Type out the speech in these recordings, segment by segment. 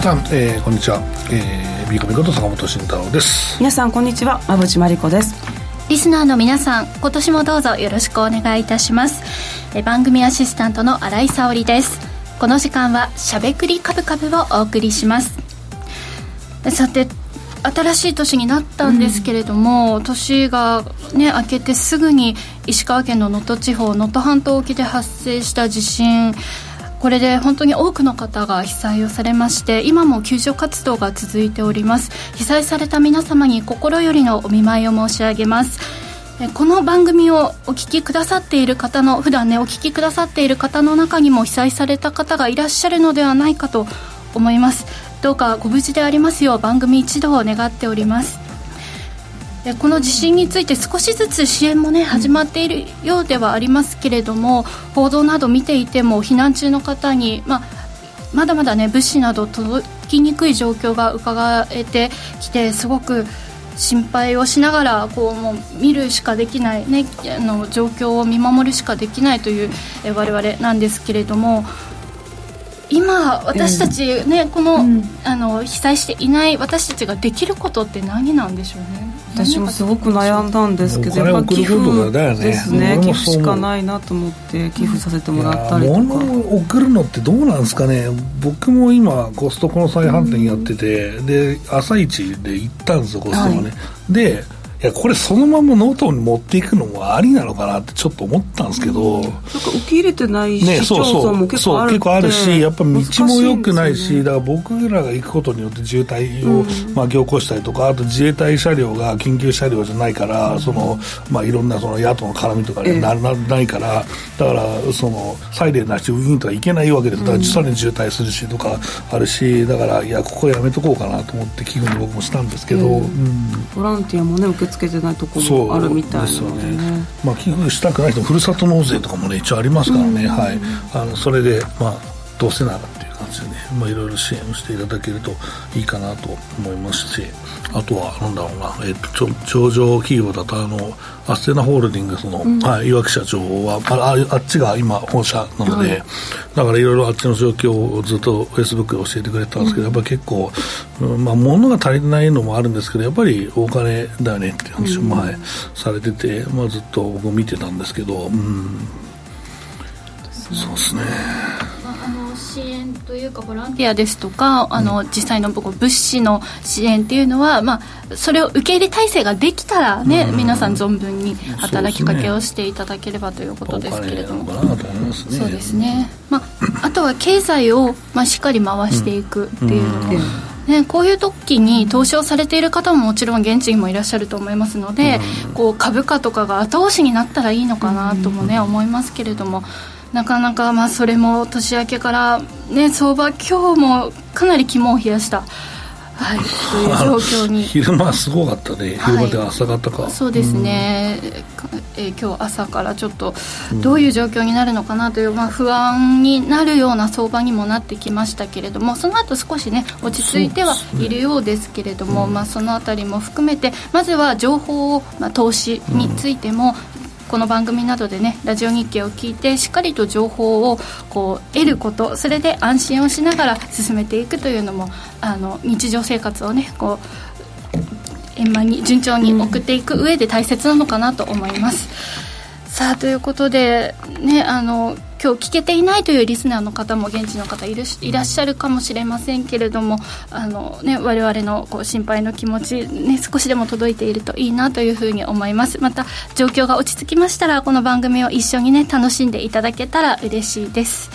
皆さん、えー、こんにちは、えー、ビーコミこと坂本慎太郎です。皆さんこんにちは。馬淵真理子です。リスナーの皆さん今年もどうぞよろしくお願いいたします。え番組アシスタントの新井沙織です。この時間はしゃべくりカブカブをお送りします。さて新しい年になったんですけれども、うん、年がね明けてすぐに石川県の能登地方能登半島沖で発生した地震これで本当に多くの方が被災をされまして今も救助活動が続いております。被災された皆様に心よりのお見舞いを申し上げます。この番組をお聞きくださっている方の普段ねお聞きくださっている方の中にも被災された方がいらっしゃるのではないかと思います。どうかご無事でありますよう番組一同を願っております。この地震について少しずつ支援もね始まっているようではありますけれども報道など見ていても避難中の方に、まあ、まだまだね物資など届きにくい状況が伺えてきてすごく心配をしながらこうもう見るしかできない、ね、あの状況を見守るしかできないというえ我々なんですけれども今私たちね、この,、あの被災していない私たちができることって何なんでしょうね？私もすごく悩んだんですけどやっぱ寄付ですね。寄付しかないなと思って寄付させてもらったりとか。物を送るのってどうなんですかね。僕も今コストコの再販店やってて、で朝一で行ったんですよコストコね、はい、でいやこれそのままノートに持っていくのもありなのかなってちょっと思ったんですけど、うん、なんか受け入れてない市町村も結構ある、ね、結構あるしやっぱ道も良くないし、ね、だから僕らが行くことによって渋滞を、うん、まあ、凝固したりとかあと自衛隊車両が緊急車両じゃないから、うん、そのまあ、いろんなその野党の絡みとかにな,、なないからだからそのサイレンなしウィーンとか行けないわけですだからさらに渋滞するしとかあるしだからいやここやめとこうかなと思って寄付に僕もしたんですけど、ボランティアもね受け付けてないところもあるみたいなのでね、ね、まあ、寄付したくない人ふるさと納税とかもね一応ありますからね、はい、あのそれで、まあ、どうせならっていう感じでね、まあ、いろいろ支援をしていただけるといいかなと思いますしあとはなんだろうな、えー、と上場企業だとあのアステナホールディングスの、うん、はい、岩木社長はああっちが今本社なので、はい、だからいろいろあっちの状況をずっとフェイスブックで教えてくれたんですけど、うん、やっぱり結構、うん、まあ、物が足りないのもあるんですけどやっぱりお金だよねって話を前、されてて、まあ、ずっと僕見てたんですけど、うん、そうですね。支援というかボランティアですとかあの、実際の物資の支援っていうのは、まあ、それを受け入れ体制ができたらね、皆さん存分に働きかけをしていただければということですけれども、そうですね、まあ、あとは経済を、まあ、しっかり回していくっていうのも、ね、こういう時に投資をされている方ももちろん現地にもいらっしゃると思いますので、こう株価とかが後押しになったらいいのかなともね、思いますけれども。なかなかまあそれも年明けからね相場今日もかなり肝を冷やした。はい、という状況に。昼間すごかったね、昼間で朝方か。そうですね、うん、えー、今日朝からちょっとどういう状況になるのかなという、まあ、不安になるような相場にもなってきましたけれどもその後少しね落ち着いてはいるようですけれども、ねうん、まあ、その辺りも含めてまずは情報を、まあ、投資についても、この番組などでねラジオ日経を聞いてしっかりと情報をこう得ることそれで安心をしながら進めていくというのもあの日常生活をねこう円満に順調に送っていく上で大切なのかなと思います。さあということでねあの今日聞けていないというリスナーの方も現地の方いるいらっしゃるかもしれませんけれどもあの、ね、我々のこう心配の気持ち、ね、少しでも届いているといいなというふうに思います。また状況が落ち着きましたらこの番組を一緒にね楽しんでいただけたら嬉しいです。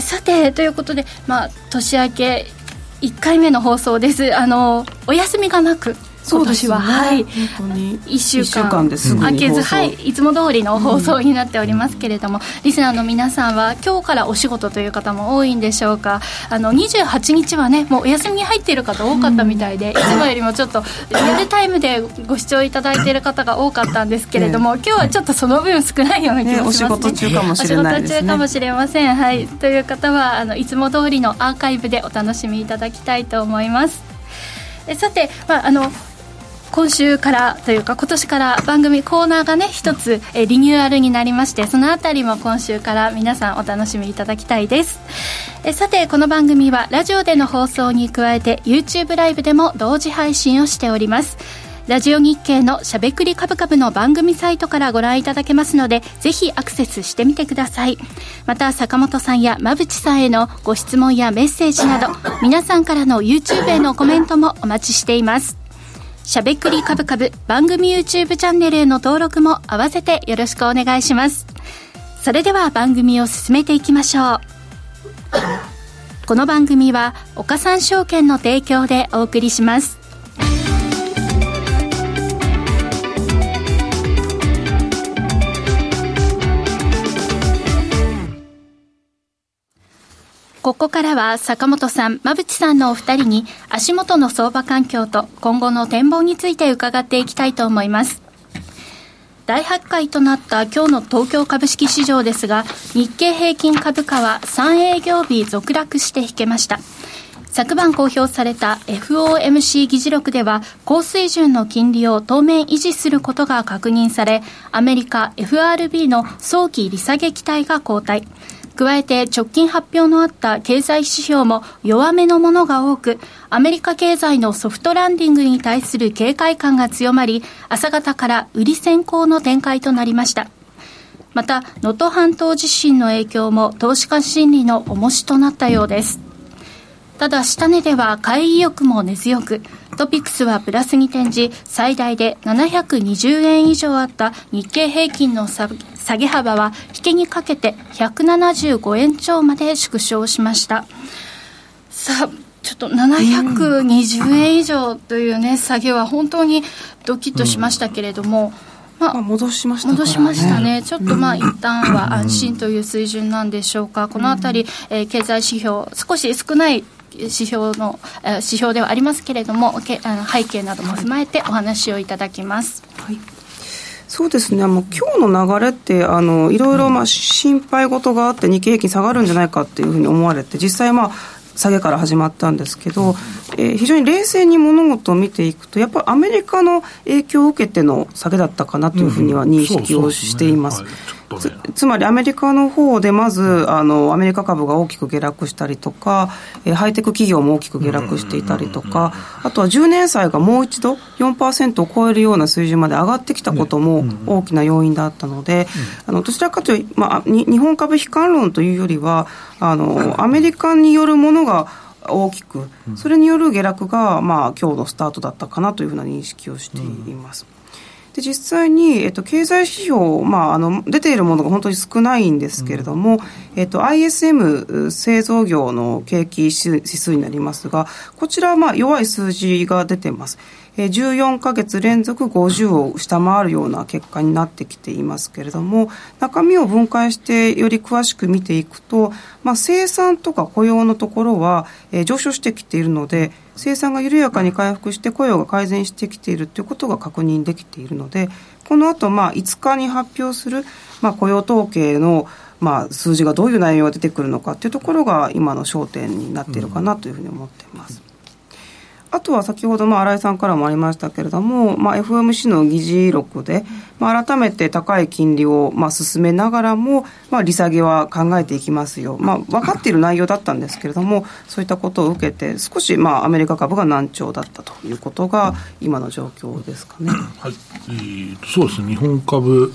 さてということで、まあ、年明け1回目の放送です。あのお休みがなく今年は、ね、はい1週間。空けず、はい、いつも通りの放送になっておりますけれども、うん、リスナーの皆さんは今日からお仕事という方も多いんでしょうか。あの28日はねもうお休みに入っている方多かったみたいで、うん、いつもよりもちょっとリアルタイムでご視聴いただいている方が多かったんですけれども、今日はちょっとその分少ないような気がしますね、ね、お仕事中かもしれない、ね、お仕事中かもしれません、はい、という方はあのいつも通りのアーカイブでお楽しみいただきたいと思います。えさて、まあ、あの今週からというか今年から番組コーナーがね一つえリニューアルになりましてそのあたりも今週から皆さんお楽しみいただきたいです。えさてこの番組はラジオでの放送に加えて YouTube ライブでも同時配信をしております。ラジオ日経のしゃべくりカブカブの番組サイトからご覧いただけますのでぜひアクセスしてみてください。また坂本さんや馬淵さんへのご質問やメッセージなど皆さんからの YouTube へのコメントもお待ちしていますしゃべくりカブカブ番組 YouTube チャンネルへの登録も合わせてよろしくお願いします。それでは番組を進めていきましょう。この番組は岡三証券の提供でお送りします。ここからは坂本さん、馬淵さんのお二人に足元の相場環境と今後の展望について伺っていきたいと思います。大発会となった今日の東京株式市場ですが、日経平均株価は3営業日続落して引けました。昨晩公表された FOMC 議事録では高水準の金利を当面維持することが確認されアメリカ FRB の早期利下げ期待が後退加えて直近発表のあった経済指標も弱めのものが多く、アメリカ経済のソフトランディングに対する警戒感が強まり、朝方から売り先行の展開となりました。また、能登半島地震の影響も投資家心理の重しとなったようです。ただ、下値では買い意欲も根強く、トピックスはプラスに転じ、最大で720円以上あった日経平均の下げ幅は引けにかけて175円超まで縮小しました。さあ、ちょっと720円以上というね、下げは本当にドキッとしましたけれども、まあ、戻しました、ね、戻しましたね、ちょっとまあ、一旦は安心という水準なんでしょうか、このあたり、えー、経済指標、少し少ない指標の、え指標ではありますけれどもけあの背景なども踏まえてお話をいただきます。はいそうですね、もう今日の流れって、あのいろいろまあ心配事があって、日経平均下がるんじゃないかっていうふうに思われて、実際、まあ、下げから始まったんですけど、えー、非常に冷静に物事を見ていくと、やっぱりアメリカの影響を受けての下げだったかなというふうには認識をしています。つつまりアメリカの方でまずあのアメリカ株が大きく下落したりとか、えー、ハイテク企業も大きく下落していたりとか、あとは10年債がもう一度4%を超えるような水準まで上がってきたことも大きな要因だったので、あのどちらかというと、まあ、日本株悲観論というよりはあのアメリカによるものが大きく、それによる下落が、まあ今日のスタートだったかなというふうな認識をしています。うんで実際に、えっと、経済指標、まあ、あの出ているものが本当に少ないんですけれども、うん、えっと、ISM 製造業の景気指数になりますがこちらはまあ弱い数字が出てます。14か月連続50を下回るような結果になってきていますけれども中身を分解してより詳しく見ていくと、まあ、生産とか雇用のところは、上昇してきているので生産が緩やかに回復して雇用が改善してきているということが確認できているのでこの後まあ5日に発表する、まあ、雇用統計のまあ、数字がどういう内容が出てくるのかというところが今の焦点になっているかなというふうに思っています。あとは先ほど、まあ、新井さんからもありましたけれども、まあ、FMC の議事録で、まあ、改めて高い金利を、まあ、進めながらも、まあ、利下げは考えていきますよ、まあ、分かっている内容だったんですけれども、そういったことを受けて、少し、まあ、アメリカ株が難聴だったということが、今の状況ですかね。はい、えー、そうですね。日本株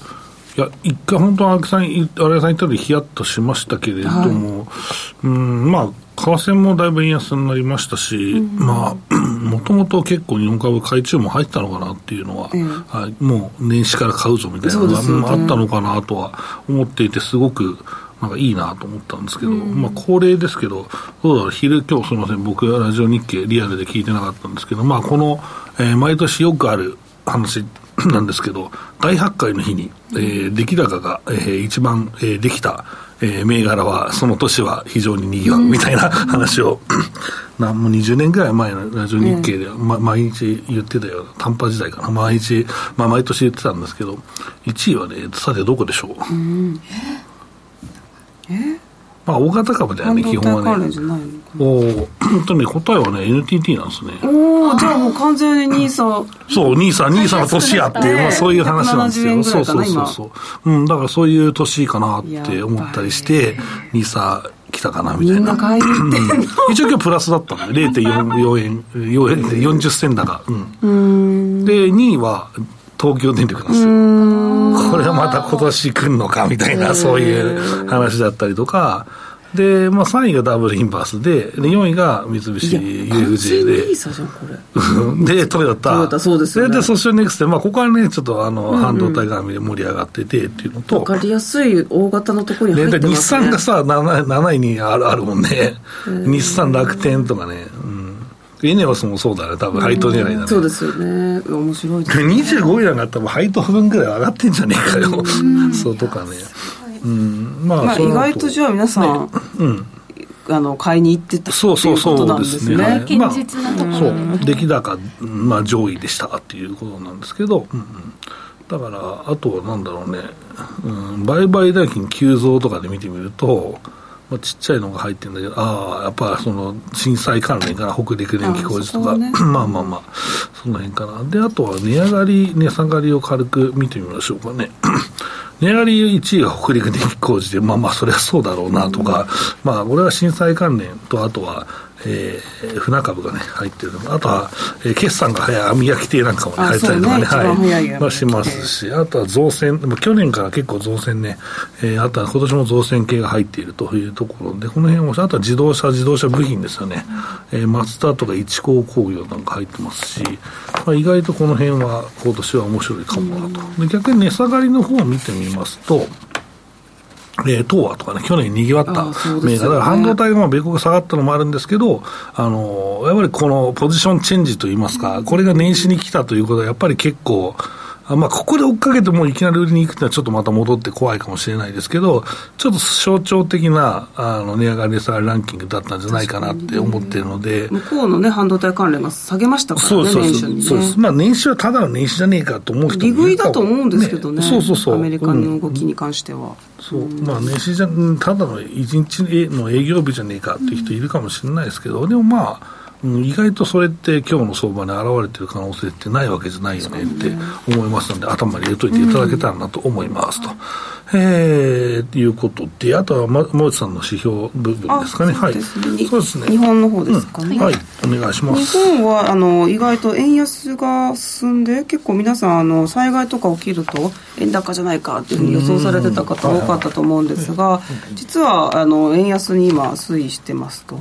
いや、一回本当、荒木さん、荒井さん言ったようにヒヤッとしましたけれども、はい、うん、まあ、為替もだいぶ円安になりましたし、うん、まあ、もともと結構日本株買い注文入ったのかなっていうのは、うん、はい、もう年始から買うぞみたいなのが、ね、あったのかなとは思っていて、すごく、なんかいいなと思ったんですけど、うん、まあ恒例ですけど、どうだろう、昼、今日すみません、僕はラジオ日経リアルで聞いてなかったんですけど、まあこの、えー、毎年よくある話 なんですけど、大発会の日に、えー、出来高が、えー、一番、えー、できた、えー、銘柄は、その年は非常ににぎわうみたいな話を、なんも20年ぐらい前のラジオ日経で、ま、毎日言ってたような、短波時代かな、毎日、まあ、毎年言ってたんですけど、1位はね、さてどこでしょう？うん、え？まあ、大型株だよね、基本はね。お本当に答えはね、NTT なんですね。おおじゃあもう完全に NISA。そう、NISA、NISA の年やっていう、まあそういう話なんですよ。そうそうそうそう。うん、だからそういう年かなって思ったりして、NISA 来たかなみたいな。な一応今日プラスだったので、0.44円、4円で40銭高。うん。で、2位は東京電力なんですよ。これはまた今年来るのかみたいな、そういう話だったりとか。で、まあ、3位がダブルインバースで、で4位が三菱 UFJ で。で、トヨタ。トヨタそうですよね。で、そしてネクストで、まあ、ここはね、ちょっとあの、半導体絡みで盛り上がっててっていうのと、わかりやすい大型のところに入ね、で日ってますね。産がさ7、7位にあるあるもんね、日産、楽天とかね、うん、エネオスもそうだね、多分配当狙いだね。そうですよね。面白いですね。25位なんか多分配当分ぐらい上がってんじゃねえかよ、そうとかね。うん、まあ、まあ、意外とじゃあ皆さん、うん、あの買いに行ってたそうそうそなですね。うんですね。はい現実なところそう、出来高、まあ上位でしたっていうことなんですけど、うんうん。だから、あとはなんだろうね、うん、売買代金急増とかで見てみると、まあ、ちっちゃいのが入ってるんだけど、ああ、やっぱその震災関連かな、北陸電気工事とか、ね まあまあまあ、その辺かな。で、あとは値上がり、値下がりを軽く見てみましょうかね。値上がり1位が北陸電気工事で、まあまあ、それはそうだろうなとか、まあ、これは震災関連と、あとは、えー、船株がね、入ってるのあとは、えー決算が早い網焼き亭なんかもね、あ入ったりとかね、ね。一番早い網焼き亭。まあ、しますし、あとは造船、去年から結構造船ね、えーあとは今年も造船系が入っているというところで、この辺も、あとは自動車、自動車部品ですよね、えー、マツダとか一工工業なんか入ってますし、まあ、意外とこの辺は今年は面白いかもなと。で逆に値下がりの方を見てみますと、えー、東亜とかね、去年にぎわった銘柄、だから半導体がまあ米国が下がったのもあるんですけど、あのーやっぱりこのポジションチェンジといいますか、これが年始に来たということは、やっぱり結構、あまあ、ここで追っかけてもいきなり売りに行くってのはちょっとまた戻って怖いかもしれないですけど、ちょっと象徴的なあの値上がり値下がりランキングだったんじゃないかなって思っているので、向こうのね半導体関連が下げましたからねそうそうそう、年初にね。そうです。まあ、年始はただの年始じゃねえかと思う人もいる利食いだと思うんですけどねそうそうそう。アメリカうんの動きに関しては、そう、まあ、年始じゃ、うんただの一日の営業日じゃねえかっていう人いるかもしれないですけど、でもまあ、意外とそれって今日の相場に現れてる可能性ってないわけじゃないよねって思いますので、頭に入れといていただけたらなと思いますと。えー、いうことで、あとは、ま、森内さんの指標部分ですかね。はい。そうですね。日本の方ですかね、うん。はい、お願いしま日す。本はあの意外と円安が進んで結構皆さんあの災害とか起きると円高じゃないかっていうふうに予想されてた方多かったと思うんですが実はあの円安に今推移してますと。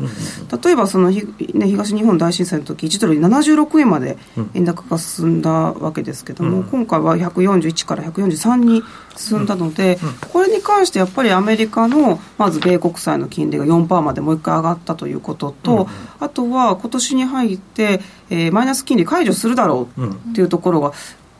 例えばそのひ、ね、東日本大震災の時1ドルに76円まで円高が進んだわけですけども、今回は141から143に進んだので、これに関してやっぱりアメリカのまず米国債の金利が4%までもう一回上がったということと、あとは今年に入って、えーマイナス金利解除するだろうっていうところが、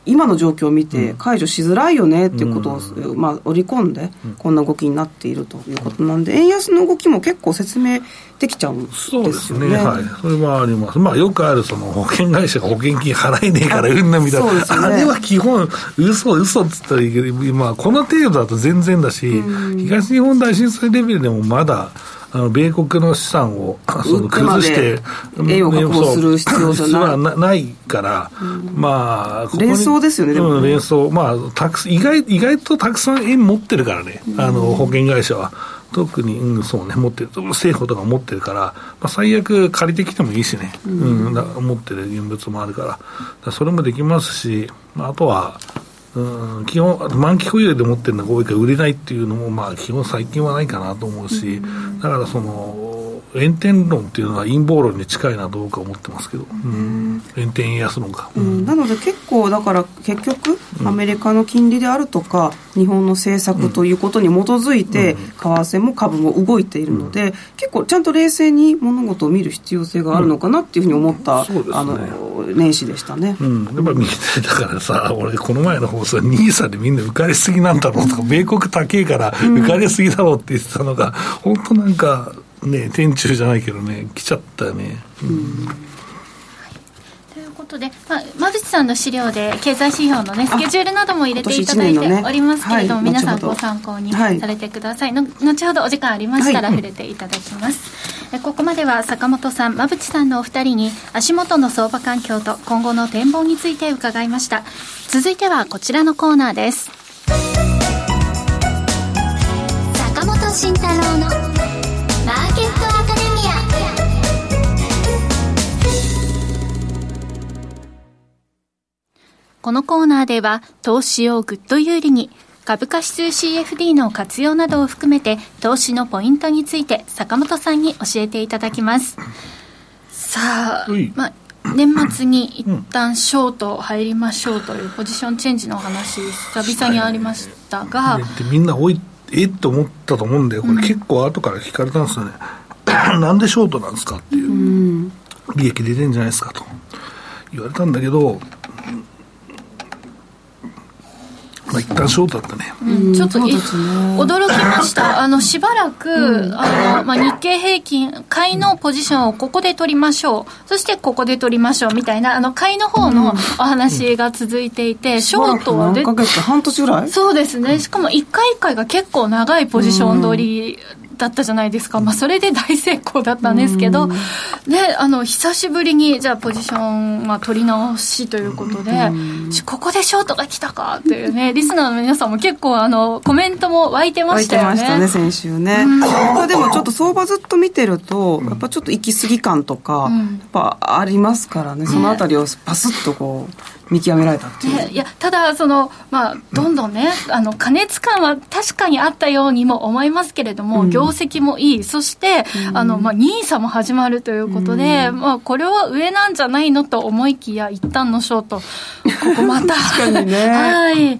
今の状況を見て解除しづらいよねっていうことを、まあ、織り込んでこんな動きになっているということなんで円安の動きも結構説明できちゃうんですよね。そうですね、はい、それはあります、まあ、よくあるその保険会社が保険金払えねえからうんみたいな、ね。あれは基本、嘘嘘っつったらいいけど、まあ、この程度だと全然だし、東日本大震災レベルでもまだ、あの米国の資産を その崩して、栄養確保する必要じゃない。なないから、まあ、ここに連想ですよねでもね。うん連想、まあ、たく意外意外とたくさん円持ってるからね、あの保険会社は。特に、うん、そうね、持ってる、政府とか持ってるから、まあ、最悪借りてきてもいいしね、うん、だ持ってる現物もあるから、だからそれもできますし、まあ、あとは、うん、基本、満期保有で持ってるのが多いから売れないっていうのも、まあ、基本最近はないかなと思うし、だからその、炎天論っていうのは陰謀論に近いなどうか思ってますけど、うん、炎天円安論か。うん。なので結構だから結局アメリカの金利であるとか日本の政策ということに基づいて為替も株も動いているので結構ちゃんと冷静に物事を見る必要性があるのかなっていうふうに思ったねあの年始でしたね。うん、やっぱみんなだからさ、俺、この前の放送、ニーサでみんな浮かれすぎなんだろうとか、米国高えから浮かれすぎだろうって言ってたのが、本当なんか、ね、天中じゃないけどね、来ちゃったよね。うん。ということで、まあ、馬淵さんの資料で経済指標のねスケジュールなども入れていただいておりますけれども、はい皆さんご参考にはい。されてください、の後ほどお時間ありましたらはい。触れていただきます、えここまでは坂本さん馬淵さんのお二人に足元の相場環境と今後の展望について伺いました。続いてはこちらのコーナーです。坂本慎太郎のトこのコーナーでは投資をぐっと有利に株価指数 CFD の活用などを含めて投資のポイントについて坂本さんに教えていただきます。さあ、まあ年末に一旦ショート入りましょうというポジションチェンジの話久々にありましたが、は、みんな置い。えっと思ったと思うんでこれ結構後から聞かれたんですよね、うん、なんでショートなんですかっていう、うん、利益出てんじゃないですかと。言われたんだけどまあ、一旦ショートだったね、うん、ちょっと、驚きました。あのしばらく、うん、あのまあ、日経平均買いのポジションをここで取りましょう。そしてここで取りましょうみたいなあの買いの方のお話が続いていて、ショートはで半年ぐらい？そうですね。しかも1回1回が結構長いポジション取りだったじゃないですか、まあ、それで大成功だったんですけど、ね、あの久しぶりにじゃあポジション、まあ、取り直しということで、ここでショートが来たかというね、リスナーの皆さんも結構あのコメントも湧いてましたよね。湧いてましたね、先週ね。まあ、でもちょっと相場ずっと見てると、やっぱちょっと行き過ぎ感とか、やっぱありますからね、そのあたりをパスッとこう。見極められたっていう、ね、いやただその、まあ、どんどんね、うん、あの過熱感は確かにあったようにも思いますけれども、うん、業績もいい。そして、うん、あのまあ、NISA も始まるということで、まあ、これは上なんじゃないのと思いきや一旦のショート。ここまた。確かにね。はい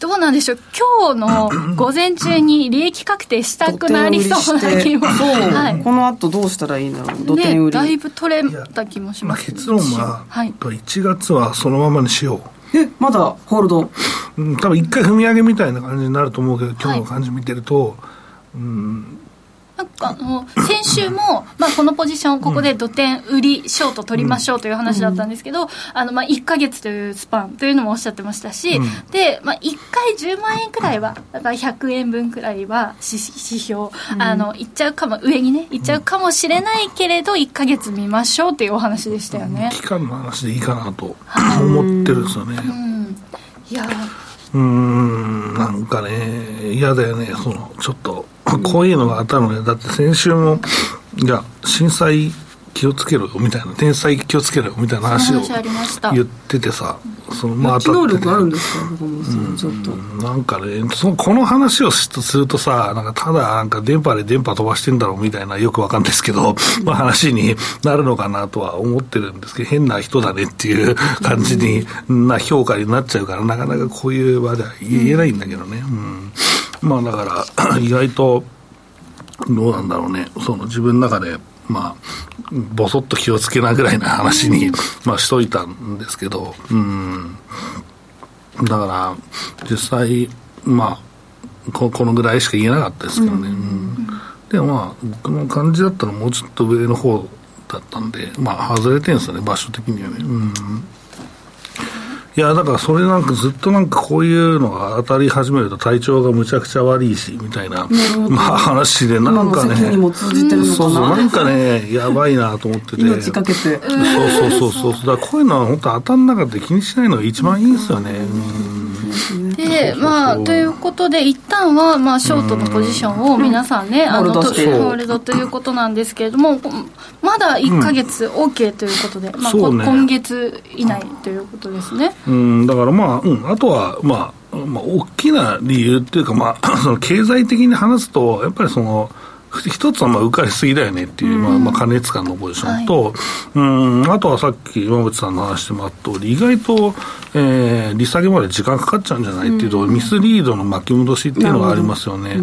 どうなんでしょう、今日の 午前中に利益確定したくなりそうな気も、はい、この後どうしたらいいんだろう、土手売り、ね、だいぶ取れた気もします、ね、結論は、はい、1月はそのままにしよう。えまだホールド、うん、多分一回踏み上げみたいな感じになると思うけど、今日の感じ見てると、はい、うんなんかあの先週も、まあ、このポジションここで土点売りショート取りましょうという話だったんですけど、あのまあ1か月というスパンというのもおっしゃってましたし、で、まあ、1回10万円くらいはだから100円分くらいは指標、あのいっちゃうかも上にねいっちゃうかもしれないけれど1か月見ましょうっていうお話でしたよね。期間の話でいいかなと思ってるんですよね。うん、いやうんなんかね嫌だよねそのちょっとこういうのがあったのねだって先週もいや震災気をつけろよみたいな天才気をつけろよみたいな話を言っててさそのまあ能力あるんですか、うん、ちょっと。なんかねそのこの話をするとさなんかただなんか電波で電波飛ばしてんだろうみたいなよくわかんないですけど、まあ話になるのかなとは思ってるんですけど変な人だねっていう感じにな評価になっちゃうからなかなかこういう場では言えないんだけどね、うん、まあだから 意外とどうなんだろうねその自分の中でまあ、ぼそっと気をつけなぐらいな話に、まあ、しといたんですけど、うん。だから、実際、まあ、ここのぐらいしか言えなかったですけどね。うん、でもまあ、僕の感じだったらもうちょっと上の方だったんで、まあ、外れてるんですよね、場所的にはね。うんいやだからそれなんかずっとなんかこういうのが当たり始めると体調がむちゃくちゃ悪いしみたいな、まあ、話でなんかねそうそうなんかねやばいなと思ってて。命かけて。そうそうそうそう。だからこういうのは本当当たんなかった気にしないのが一番いいんですよねでまあということで一旦はまあショートのポジションを皆さんね、あのホールドということなんですけれどもまだ1か月 OK ということで、まあ、今月以内ということですね。うん、だからまあ、うん、あとは、まあ、まあ、大きな理由っていうか、まあ、その経済的に話すと、やっぱりその、一つはまあ浮かれすぎだよねっていう、まあ、まあ加熱感のポジションと、はい、うんあとはさっき山口さんの話してもらった通り、意外と、えー、利下げまで時間かかっちゃうんじゃないっていうと、ミスリードの巻き戻しっていうのがありますよね。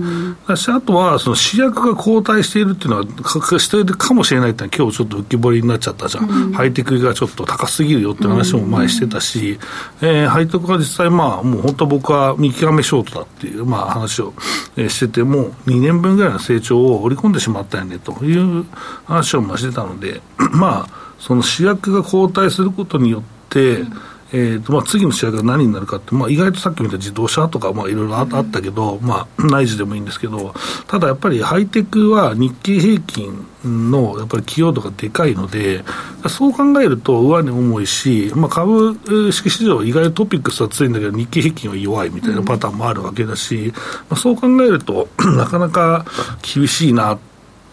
だし、あとは、その主役が交代しているっていうのは、かしているかもしれないっていうのは、今日ちょっと浮き彫りになっちゃったじゃん。うん、ハイテクがちょっと高すぎるよって話も前してたし、えー、ハイテクは実際まあ、もう本当僕は見極めショートだっていう、まあ話を、えー、してて、もう2年分ぐらいの成長を織り込んでしまったよねという話をしてたので、まあ、その主役が交代することによって、うんえーとまあ、次の試合が何になるかって、まあ、意外とさっき見た自動車とか、まあ、いろいろあったけど、まあ、内需でもいいんですけど、ただやっぱりハイテクは日経平均のやっぱり寄与度がでかいので、そう考えると上値重いし、まあ、株式市場、意外とトピックスは強いんだけど、日経平均は弱いみたいなパターンもあるわけだし、まあ、そう考えると、なかなか厳しいなっ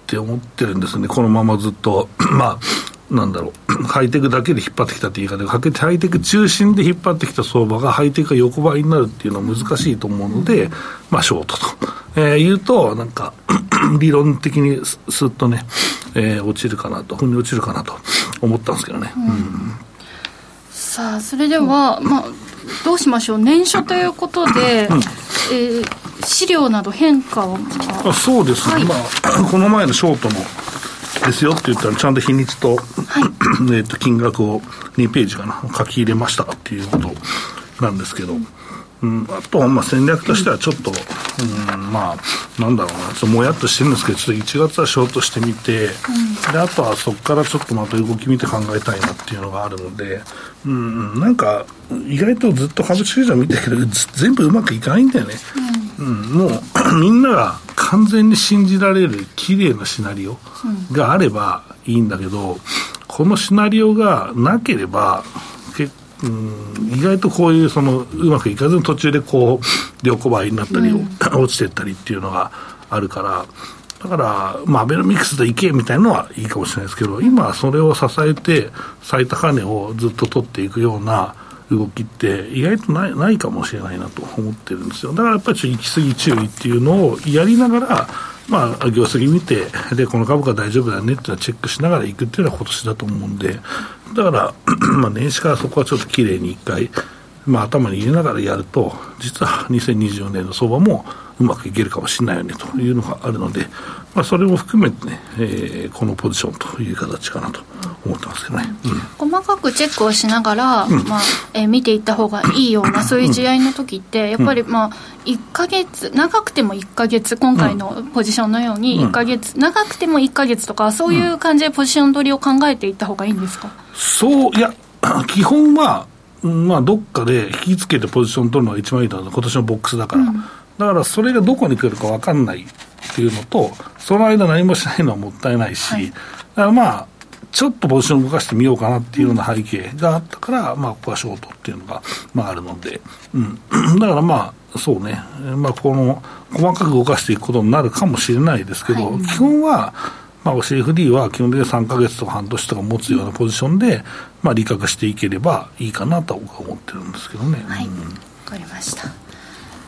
て思ってるんですね、このままずっと。まあなんだろう、ハイテクだけで引っ張ってきたって言い方。がかけて、ハイテク中心で引っ張ってきた相場が、ハイテクが横ばいになるっていうのは難しいと思うので、まあ、ショートと、えー、言うと、なんか、理論的にすすっとね、えー、落ちるかなと、ふに落ちるかなと。思ったんですけどね。うん、さあ、それでは、まあ、どうしましょう、年初ということで、うん、えー、資料など変化はあそうですね、はい、まあ、この前のショートのですよって言ったら、ちゃんと日にちと、はい、えと金額を2ページかな、書き入れましたっていうことなんですけど、うん、あとはまあ戦略としてはちょっと、うん、まあ、なんだろうな、ちょっともやっとしてるんですけど、ちょっと1月はショートしてみて、うん、であとはそこからちょっとまた動き見て考えたいなっていうのがあるので、うん、なんか、意外とずっと株式市場見てるけど、全部うまくいかないんだよね。うん、うん、もう、みんなが完全に信じられる綺麗なシナリオがあればいいんだけど、このシナリオがなければ、うん、意外とこういうそのうまくいかずに途中でこう横ばいになったり、うん、落ちていったりっていうのがあるからだから、まあ、アベノミクスでいけみたいなのはいいかもしれないですけど今それを支えて最高値をずっと取っていくような動きって意外とないないかもしれないなと思ってるんですよ。だからやっぱりちょっと行き過ぎ注意っていうのをやりながらまあ、業績見て、で、この株価大丈夫だねっていうのはチェックしながら行くっていうのは今年だと思うんで、だから、まあ、年始からそこはちょっと綺麗に一回、まあ、頭に入れながらやると、実は2024年の相場もうまくいけるかもしれないよねというのがあるので、まあ、それも含めてね、えー、このポジションという形かなと思ってますけどね、うん、細かくチェックをしながら、うん、まあえー、見ていった方がいいような、そういう試合の時って、やっぱり、まあ、1か月、長くても1か月、今回のポジションのように1か月、うん、長くても1か月とか、そういう感じでポジション取りを考えていった方がいいんですか、そういや、基本は、まあ、どっかで引き付けてポジション取るのが一番いいと思う今年のボックスだから。だからそれがどこに来るか分かんないっていうのと、その間何もしないのはもったいないし、はい、だからまあ、ちょっとポジションを動かしてみようかなっていうような背景があったから、まあ、ここはショートっていうのが、まあ、あるので、うん。だからまあ、そうね、まあ、この、細かく動かしていくことになるかもしれないですけど、はい、基本は、まあ、CFD は基本的に3か月とか半年とか持つようなポジションで、まあ、利確していければいいかなと僕は思ってるんですけどね。はい、わ、うん、かりました。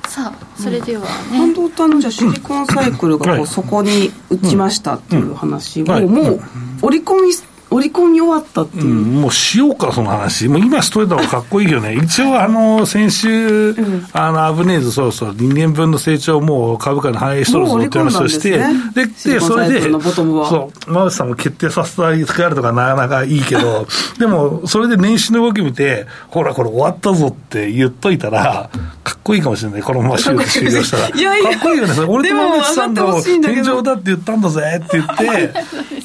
さあそれではね、半導体のじゃシリコンサイクルがこう、そこに打ちましたっていう話を、もう織り込み織り込み終わったっていう、うん、もうしようか、その話、もう今しといた方がかっこいいけどね、一応、あの先週、うん、あのアブネーズ、そろそろ2年分の成長も株価に反映しとるぞって話をして、で、で、それで、そう、馬内さんも決定させたりやるとかなかなかいいけど、でも、それで年始の動き見て、ほら、これ終わったぞって言っといたら、かっこいいかもしれない、このまま終了したら。いやいやかっこいいよね、俺と馬内さんの天井だって言ったんだぜって言って、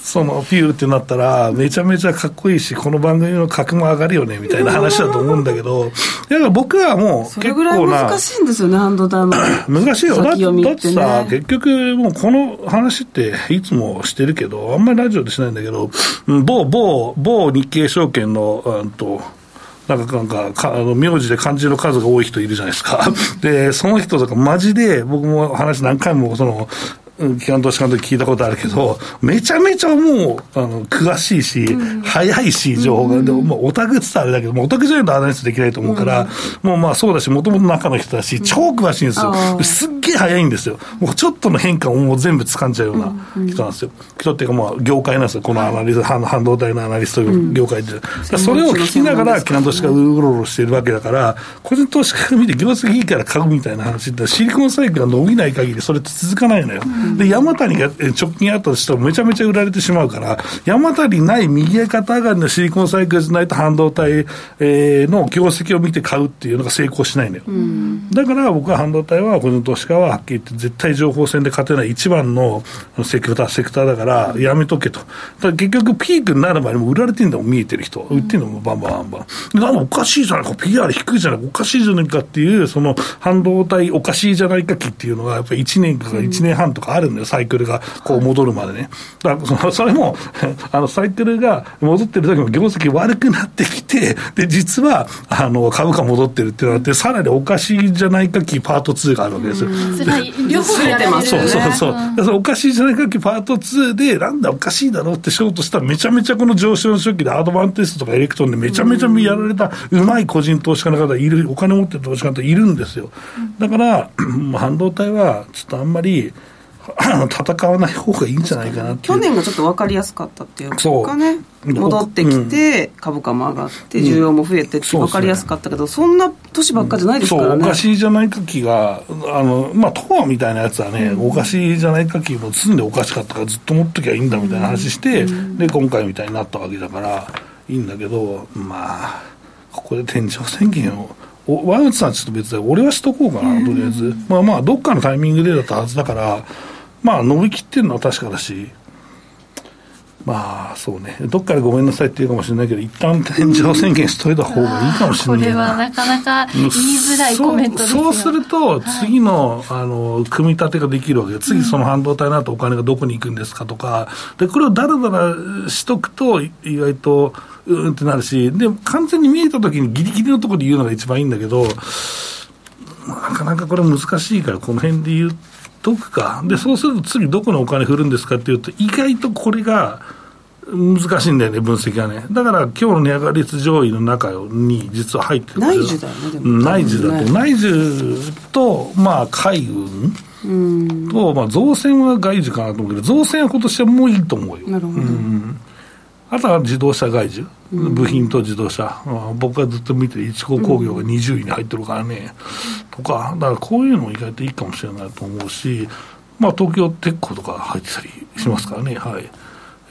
そのピューってなったら、めちゃめちゃかっこいいし、この番組の格も上がるよねみたいな話だと思うんだけど、だから僕はもう結構な。難しいんですよね、半導体の。難しいよ。だってさ、結局もうこの話っていつもしてるけど、あんまりラジオでしないんだけど、某、某、某日経証券の、うんと、なんか、なんか、かあの名字で漢字の数が多い人いるじゃないですか。で、その人とか、マジで、僕も話何回も、その、機関投資家の時聞いたことあるけど、めちゃめちゃもう、あの、詳しいし、うん、早いし、情報が。でも、オタクって言ったらあれだけど、オタクじゃないとアナリストできないと思うから、うん、もうまあそうだし、もともと中の人だし、超詳しいんですよ。すっげえ早いんですよ。もうちょっとの変化をもう全部掴んじゃうような人なんですよ。人っていうかまあ、業界なんですよ。このアナリスト、半導体のアナリスト業界で。それを聞きながら、機関投資家がうろうろしてるわけだから、個人投資家が見て業績いいから買うみたいな話って、シリコンサイクルが伸びない限り、それって続かないのよ。で、山谷が直近あったとしてもめちゃめちゃ売られてしまうから、山谷ない右肩上がりのシリコンサイクルじゃないと半導体、えの業績を見て買うっていうのが成功しないのよ。だから僕は半導体は、この投資家ははっきり言って絶対情報戦で勝てない一番のセクター、セクターだからやめとけと。だ結局ピークになる前にも売られてんだもん、見えてる人。売ってんのもバンバンバンバン。なんかおかしいじゃないか、PR 低いじゃないか、おかしいじゃないかっていう、その半導体おかしいじゃないか期っていうのがやっぱり1年か1年半とかあるんだよ、サイクルがこう戻るまでね。だからそれも、あのサイクルが戻ってる時も業績悪くなってきて、で、実はあの株価戻ってるってなって、さらにおかしいじゃないか期パート2があるわけですよ。両方やってますそうそうそう。うん、そおかしいじゃないか期パート2で、なんだおかしいだろうってショートしたら、めちゃめちゃこの上昇初期でアドバンテストとかエレクトロンでめちゃめちゃやられたうまい個人投資家の方いる、お金持ってる投資家の方いるんですよ。だから、半導体はちょっとあんまり、戦わない方がいいんじゃないかな去年がちょっと分かりやすかったっていうかね戻ってきて、株価も上がって需要も増えてって分かりやすかったけど、そんな年ばっかじゃないですからね、おかしいじゃないかきがあのまあトアみたいなやつはね、おかしいじゃないかきも常におかしかったからずっと持っときゃいいんだみたいな話して、で今回みたいになったわけだからいいんだけどまあここで天井宣言をワンウさんちょっと別で俺はしとこうかなとりあえず、まあまあどっかのタイミングでだったはずだからまあ、伸びきってるのは確かだし、まあそうね、どっかでごめんなさいって言うかもしれないけど、一旦天井宣言しといた方がいいかもしれないこれはなかなか言いづらいコメントですそうすると、次の,、あの組み立てができるわけで、次、その半導体の後お金がどこに行くんですかとか、でこれをだらだらしとくと、意外とうんってなるし、で完全に見えたときにぎりぎりのところで言うのが一番いいんだけど、なかなかこれ難しいから、この辺で言うとくか？で、そうすると次どこのお金振るんですかっていうと、意外とこれが難しいんだよね、分析がね。だから今日の値上がり率上位の中に実は入ってる内需だよね、でも。内需だと。内需と、まあ、海運と、まあ、造船は外需かなと思うけど、造船は今年はもういいと思うよ。なるほど。あとは自動車外需。部品と自動車、うん、僕がずっと見てる一高工業が20位に入ってるからね、うん、とか、だからこういうのも意外といいかもしれないと思うし、まあ、東京鉄鋼とか入ってたりしますからね、はい。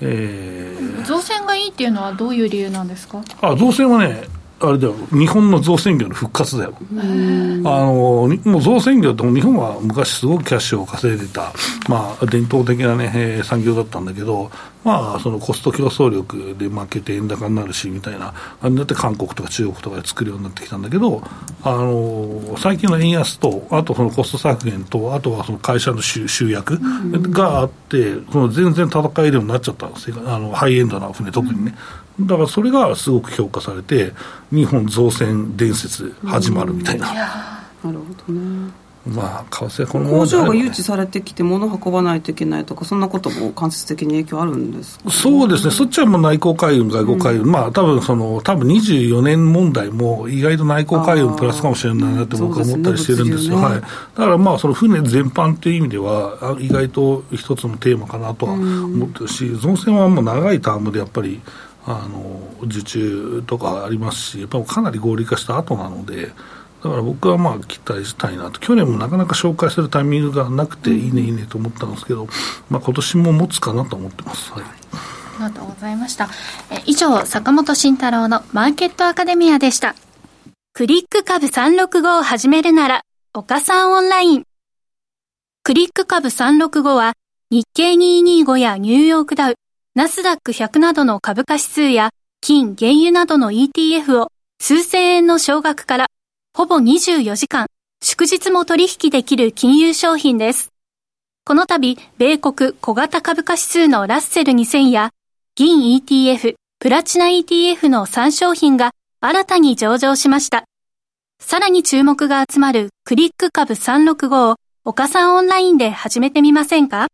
えー、造船がいいっていうのはどういう理由なんですか？あ造船はねあれだよ、日本の造船業の復活だよ。あの、もう造船業って日本は昔すごくキャッシュを稼いでた、まあ、伝統的なね、えー、産業だったんだけど、まあ、そのコスト競争力で負けて円高になるし、みたいな、あれだって韓国とか中国とかで作るようになってきたんだけど、あの、最近の円安と、あとそのコスト削減と、あとはその会社の集集約があって、その全然戦えるようになっちゃったんですよ。あの、ハイエンドな船特にね。だからそれがすごく評価されて、日本造船伝説始まるみたいな。なるほどね。まあ、為替この工場が誘致されてきて、物運ばないといけないとか、そんなことも間接的に影響あるんですか、ね、そうですね、そっちはもう内向海運、外交海運、うん、まあ多分その、多分24年問題も、意外と内向海運プラスかもしれないなって僕は思ったりしてるんですよ、すね、はい、だからまあ、その船全般っていう意味では、意外と一つのテーマかなとは思ってるし、うん、造船はもう長いタームでやっぱり、あの受注とかありますし、やっぱかなり合理化した後なので、だから僕はまあ期待したいなと、去年もなかなか紹介するタイミングがなくて、いいね、いいねと思ったんですけど、まあ今年も持つかなと思ってます。はいありがとうございました。え以上、坂本慎太郎のマーケットアカデミアでした。クリック株365を始めるなら、岡さんオンライン。クリック株365は、日経225やニューヨークダウ、ナスダック100などの株価指数や、金、原油などの ETF を数千円の少額からほぼ24時間、祝日も取引できる金融商品です。この度、米国小型株価指数のラッセル2000や、銀 ETF、プラチナ ETF の3商品が新たに上場しました。さらに注目が集まるクリック株365を岡さんオンラインで始めてみませんか？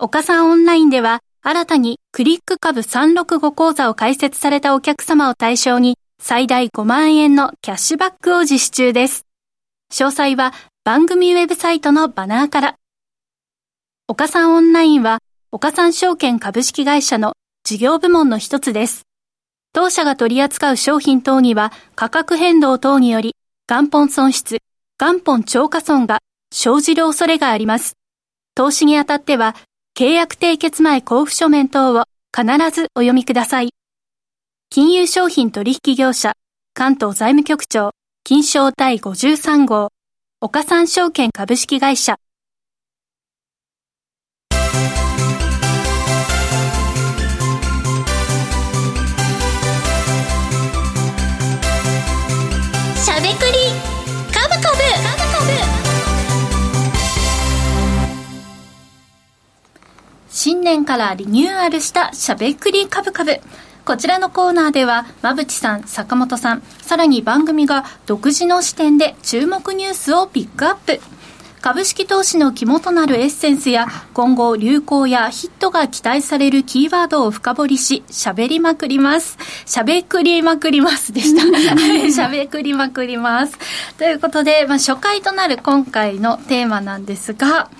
岡さんオンラインでは新たにクリック株365講座を開設されたお客様を対象に最大5万円のキャッシュバックを実施中です。詳細は番組ウェブサイトのバナーから。岡さんオンラインは、岡さん証券株式会社の事業部門の一つです。当社が取り扱う商品等には価格変動等により元本損失、元本超過損が生じる恐れがあります。投資にあたっては契約締結前交付書面等を必ずお読みください。金融商品取引業者、関東財務局長、金賞第53号、岡三証券株式会社。年からリニューアルしたしゃべくりカブカブ。こちらのコーナーでは、馬淵さん、坂本さん、さらに番組が独自の視点で注目ニュースをピックアップ。株式投資の肝となるエッセンスや今後流行やヒットが期待されるキーワードを深掘りし喋りまくります喋くりまくりますでした 喋くりまくりますということで、まあ、初回となる今回のテーマなんですが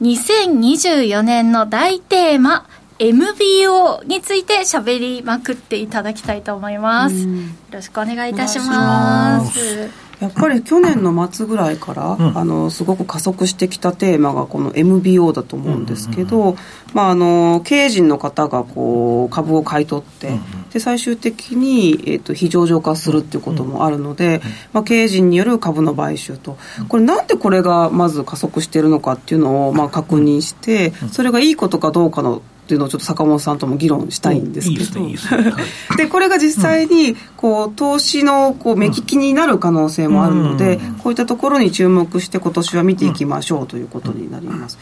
2024年の大テーマ MBO について喋りまくっていただきたいと思います。よろしくお願いいたします。やっぱり去年の末ぐらいから、うん、あのすごく加速してきたテーマがこの MBO だと思うんですけど、まあ、あの経営陣の方がこう株を買い取って、うんうん、で最終的に、えーと、非上場化するっていうこともあるので、うん、まあ、経営陣による株の買収と。これなんでこれがまず加速しているのかっていうのをまあ確認してそれがいいことかどうかのっていうのをちょっと坂本さんとも議論したいんですけど、で これが実際にこう投資のこう目利きになる可能性もあるので、こういったところに注目して今年は見ていきましょうということになります。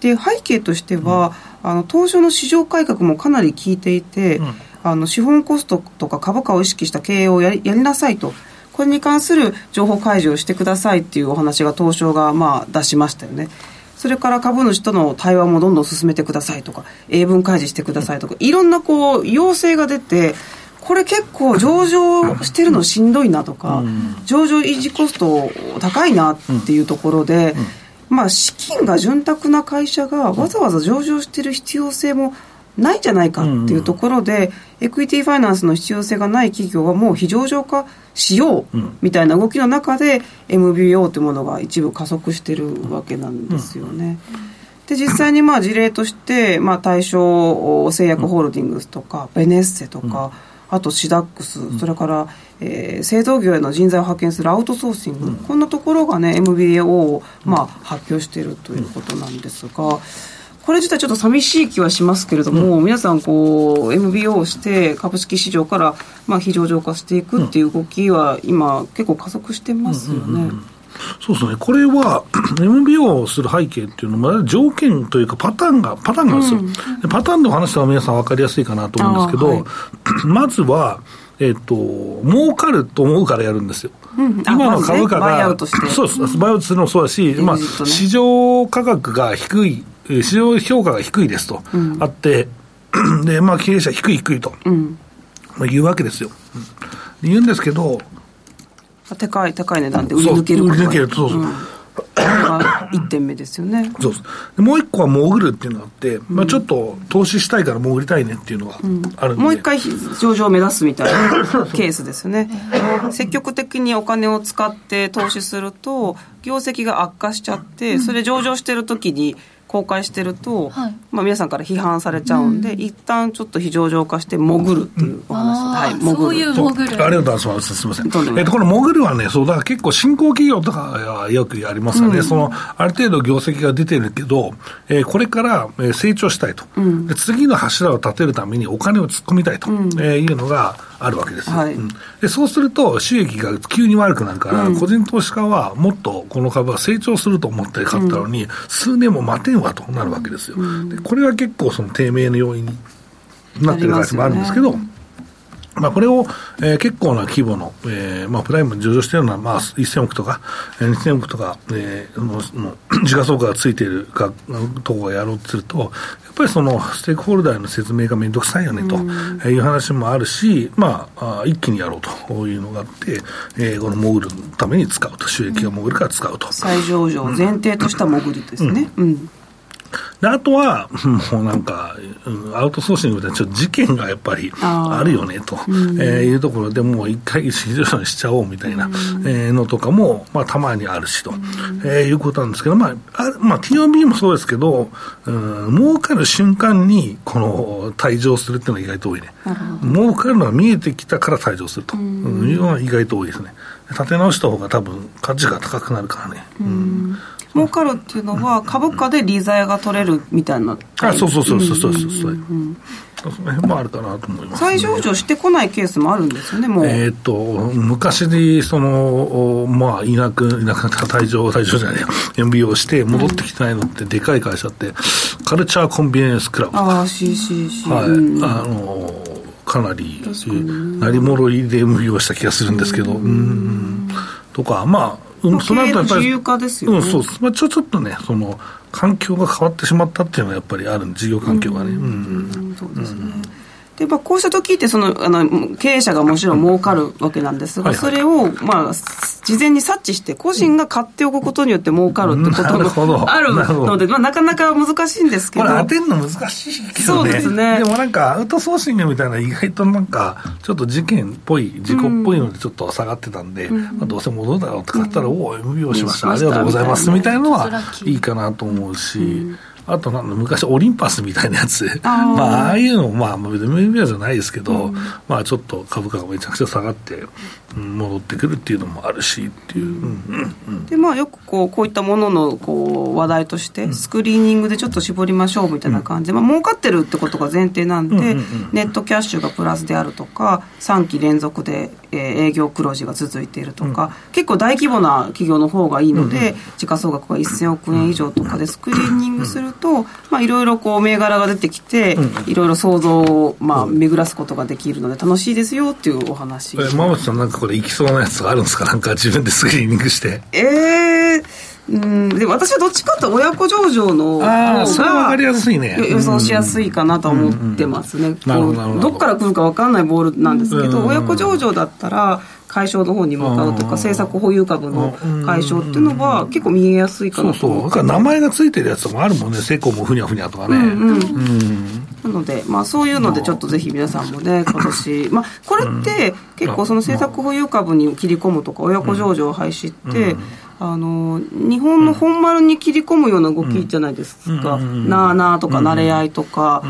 で背景としては、あの東証の市場改革もかなり効いていて、あの資本コストとか株価を意識した経営をやりやりなさいと。これに関する情報開示をしてくださいっていうお話が東証がまあ出しましたよね。それから株主との対話もどんどん進めてくださいとか英文開示してくださいとかいろんなこう要請が出てこれ結構上場してるのしんどいなとか、上場維持コスト高いなっていうところで、まあ資金が潤沢な会社がわざわざ上場してる必要性もないんじゃないかっていうところで、エクイティファイナンスの必要性がない企業はもう非上場化しようみたいな動きの中で MBO というものが一部加速してるわけなんですよね。で実際にまあ事例として、まあ、対象製薬ホールディングスとか、ベネッセとか、あとシダックス、それから、えー、製造業への人材を派遣するアウトソーシング、こんなところがね MBO を、まあ、発表しているということなんですが。これ自体ちょっと寂しい気はしますけれども、うん、皆さんこう MBO をして株式市場からまあ非上場化していくっていう動きは今結構加速してますよね。うんうんうん。そうですね、これは MBO をする背景っていうのは、条件というか、パターンが、パターンがあるんですよ、うん、パターンの話は皆さん分かりやすいかなと思うんですけど、はい、まずは、えっ、ー、と、儲かると思うからやるんですよ。うん、今の株価が、まね、そうです、バイアウトするのもそうだし、まあ、市場価格が低い市場評価が低いですと、うん、あって、で、まあ、経営者低い低いと、うん、まあ、言うわけですよ。うん、言うんですけど、高い、高い値段で売り抜ける売り抜ける、そうそう。が1点目ですよね。そうですもう一個は潜るっていうのがあって、まあ、ちょっと投資したいから潜りたいねっていうのがあるんで、もう一回上場を目指すみたいな ケースですよね。積極的にお金を使って投資すると、業績が悪化しちゃって、それ上場してる時に、公開してると、はい、まあ、皆さんから批判されちゃうんで、うん、一旦ちょっと非常上化して潜るっていうお話、うん、はい、潜る。そういう潜る。ありがとうございますすみません、えっと、この潜るはねそうだから結構新興企業とかはよくやりますよね、うん、そのある程度業績が出てるけど、えー、これから成長したいと、で次の柱を立てるためにお金を突っ込みたいと、えいうのがあるわけですよ、はい、でそうすると収益が急に悪くなるから、個人投資家はもっとこの株は成長すると思って買ったのに、数年も待てんわとなるわけですよ、でこれは結構その低迷の要因になってる会社もあるんですけど、まあ、これを、えー、結構な規模の、えーまあ、プライムに上場しているのは、まあ、1000億とか、えー、2000億とか、えー、のの 時価総額がついているかところをやろうとすると、やっぱりそのステークホルダーの説明がめんどくさいよねという話もあるし、まあ、一気にやろうというのがあって、えー、この潜るために使うと、収益が潜るから使うと。再上場前提とした潜りですね。うん、うんであとは、もうなんか、アウトソーシングでちょっと事件がやっぱりあるよねと、えいうところでもう一回市場にしちゃおうみたいな、えのとかも、まあ、たまにあるしと、えいうことなんですけど、まあ、あまあ、TOB もそうですけど、うん、儲かる瞬間にこの退場するっていうのは意外と多いね。儲かるのが見えてきたから退場すると。いうのは意外と多いですね。立て直した方が多分価値が高くなるからね。うん儲かるっていうのは株価で利ザヤが取れるみたいなあそうそうそうそうそうそう、その辺もあるかなと思います、再上場してこないケースもあるんですよね、もう。えーっと、昔に、その、まあ、いなく、いなくなった退場、退場じゃないや、MBO して戻ってきてないのって、でかい会社って、カルチャーコンビニエンスクラブ。はああ、CCC。い。うんあの、かなり、なりもろいで MBO した気がするんですけど、うん。とか、まあ、うん、その後やっぱり、自由化ですよねうん、そう。まあ、ちょ、ちょっとね、その、環境が変わってしまったっていうのはやっぱりある事業環境がね。うんうんそうですね。でまあ、こうした時ってそのあの経営者がもちろん儲かるわけなんですが、はいはい。それを、まあ、事前に察知して個人が買っておくことによって儲かるってことなるほど。もある。ので、まあ、なかなか難しいんですけど。これ当てるの難しいけどね。そうですね。でもなんか、アウトソーシングみたいな意外となんか、ちょっと事件っぽい、事故っぽいのでちょっと下がってたんで、まあ、どうせ戻るだろうって買ったら、おお、MBO しました、う。ん。ありがとうございます、みたいなのはいいかなと思うし、あとなんだ、昔オリンパスみたいなやつ、あー。まあ、ああいうのも、まあ、別に MBO じゃないですけど、まあ、ちょっと株価がめちゃくちゃ下がって、うん戻ってくるっていうのもあるしっていう。うん。うんうん。でまあ、よくこうこういったもののこう話題としてスクリーニングでちょっと絞りましょうみたいな感じ。で、まあ儲かってるってことが前提なんで、うんうんうんネットキャッシュがプラスであるとか3期連続で、えー営業黒字が続いているとか、結構大規模な企業の方がいいので、時価総額が1000億円以上とかでスクリーニングすると、まあ、いろいろこう銘柄が出てきて、いろいろ想像を、まあ、巡らすことができるので楽しいですよっていうお話。え馬渕さんなんかこれいきそうなやつがあるんですか？なんか自分でスクリーニングして。ええうん、でも私はどっちかと親子上場のああ、方それは分かりがやすいね。よ予想しやすいかなと思ってますね、うどっから来るか分かんないボールなんですけど、うん親子上場だったら解消の方に向かうとうんか政策保有株の解消っていうのは結構見えやすいかなとそうそう。だから名前がついてるやつもあるもんね。セコもふにゃふにゃとかね。うん。なので、まあ、そういうのでちょっとぜひ皆さんもね今年、まあ、これって結構その政策保有株に切り込むとか親子上場廃止って、あの日本の本丸に切り込むような動きじゃないですか、なあなあとかなれ合いとか、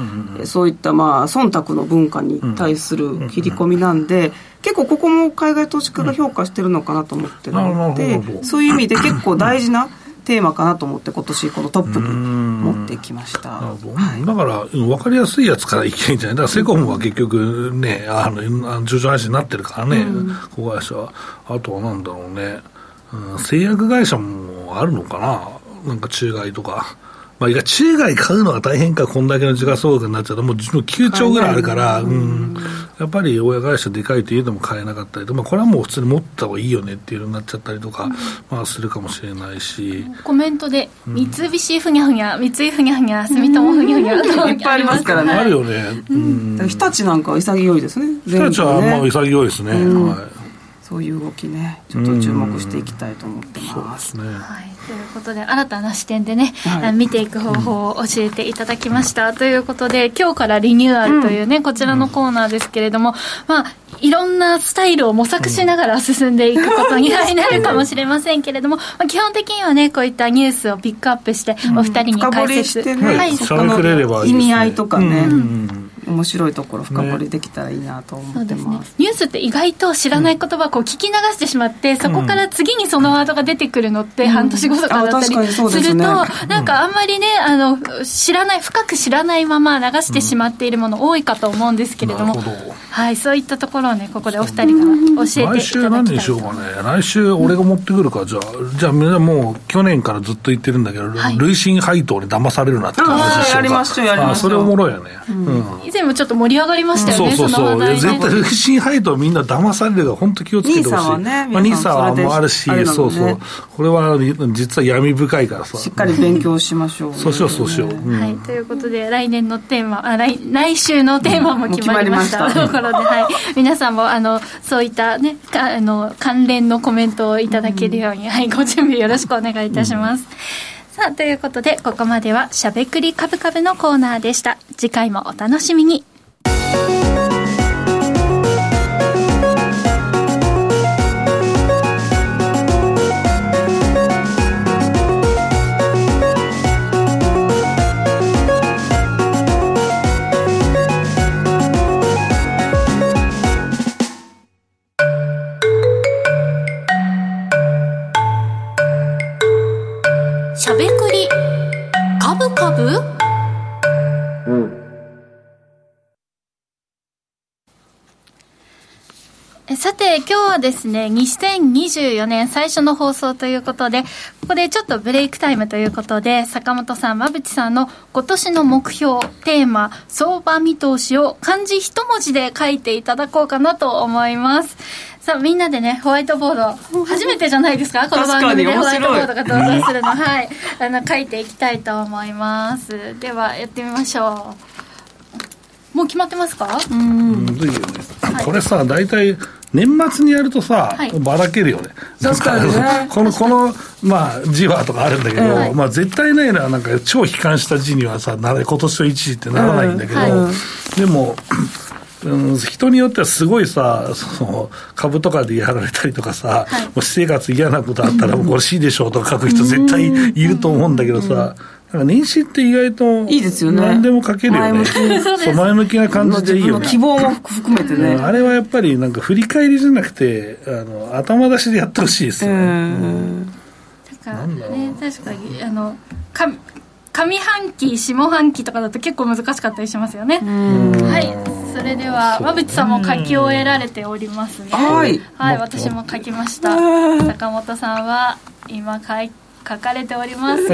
そういったまあ忖度の文化に対する切り込みなんで、結構ここも海外投資家が評価してるのかなと思ってるのでそういう意味で結構大事なテーマかなと思って今年このトップに持ってきました。だから、うん分かりやすいやつからいけないんじゃないだからセコムは結局ね、あの、あの上場配信になってるからね、子会社は。あとはなんだろうね、うん、製薬会社もあるのかな？なんか中外とか。まあ、いや、中外買うのは大変か、こんだけの時価総額になっちゃうと、もう9兆ぐらいあるから、うん。やっぱり親会社でかいというのも買えなかったりと、まあ、これはもう普通に持った方がいいよねっていうのになっちゃったりとか、まあ、するかもしれないし。コメントで、三菱ふにゃふにゃ、三井ふにゃふにゃ、住友ふにゃふにゃといっぱいありますからねあるよね。うん。日立なんかは潔いですね。日立はまあ潔いですね。うんはい。そういう動きね、ちょっと注目していきたいと思ってます。ね。はい、ということで新たな視点でね、はい。あ見ていく方法を教えていただきました、ということで今日からリニューアルというね、こちらのコーナーですけれども、まあいろんなスタイルを模索しながら進んでいくことになるかもしれませんけれども、まあ、基本的にはねこういったニュースをピックアップしてお二人に深掘解説、りしてね、はい。その意味合いとかね、うん面白いところ深掘りできたらいいなと思ってそうですねます。ニュースって意外と知らない言葉をこう聞き流してしまって、そこから次にそのワードが出てくるのって半年後とかだったりあ確かにそうですねすると、なんかあんまりねあの知らない深く知らないまま流してしまっているもの多いかと思うんですけれども、はい、そういったところをねここでお二人から教えてい来週ただ何にしきたいと思いようかね。来週俺が持ってくるか。じゃあ、じゃあみんなもう去年からずっと言ってるんだけど、はい累進配当に騙されるなって話しようか。あーやりましょうやりましょうあそれおもろいよね。うん。以前もちょっと盛り上がりましたよね、そうそうそう。の話題ね絶対累進配当みんな騙されるから本当気をつけてほしい。NISA はねまあ、皆さんはそれでもあるし、ねそうそう。これは実は闇深いからさ。しっかり勉強しましょう、そうしようそうしよう。うんはい、ということで来年のテーマあ来来週のテーマも決まりましたところで、はい、皆さんもあのそういった、ね、かあの関連のコメントをいただけるように、はい、ご準備よろしくお願いいたします。さあということでここまでは「しゃべくりカブカブ」のコーナーでした。次回もお楽しみに。株うんさて、今日はですね、2024年最初の放送ということで、ここでちょっとブレイクタイムということで、坂本さん、馬淵さんの今年の目標、テーマ、相場見通しを漢字一文字で書いていただこうかなと思います。さあみんなでねホワイトボード初めてじゃないですか？この番組でホワイトボードが登場するの。はい。あの書いていきたいと思います。ではやってみましょう。もう決まってますか？むずいよね、これさ大体年末にやるとさ、はい。ばらけるよね。確かにね。このこのまあ字はとかあるんだけど、はいまあ絶対ないのはなんか超悲観した字にはさなれ今年と一時ってならないんだけど、うんはい。でもうん、人によってはすごいさその株とかでやられたりとかさ、はい。もう私生活嫌なことあったら もうこれ C でしょうとか書く人絶対いると思うんだけどさ、なんか年始って意外といいですよね。何でも書けるよね。前向きに。そう前向きな感じでいいよね。希望も含めてね。うんあれはやっぱりなんか振り返りじゃなくてあの頭出しでやってほしいですうよね、ん。なん。かなんだろう。ね確かにあのか上半期下半期とかだと結構難しかったりしますよね。はい。それでは馬淵さんも書き終えられております。ねはい。はい。私も書きました。坂本さんは今書い書かれております、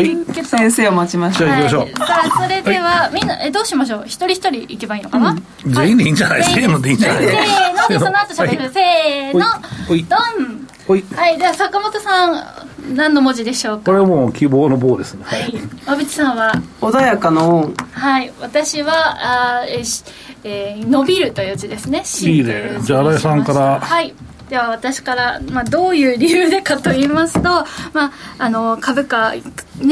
先生を待ちましょう。はい、さあそれでは、みんなえどうしましょう？一人一人行けばいいのかな、全員でいいんじゃない、せーのでいいんじゃない？せーの。でその後しゃべる、はい。せーの。ほい。ドン。ほい。はい。では坂本さん何の文字でしょうか？これはもう希望の棒ですね、はい。馬淵さんは？穏やかなオンはい。私はあーえーし、えー伸びるという字ですね。いいね。じゃあ新井さんから。はい。では私から、まあ、どういう理由でかと言いますと、まあ、あの株価、ね、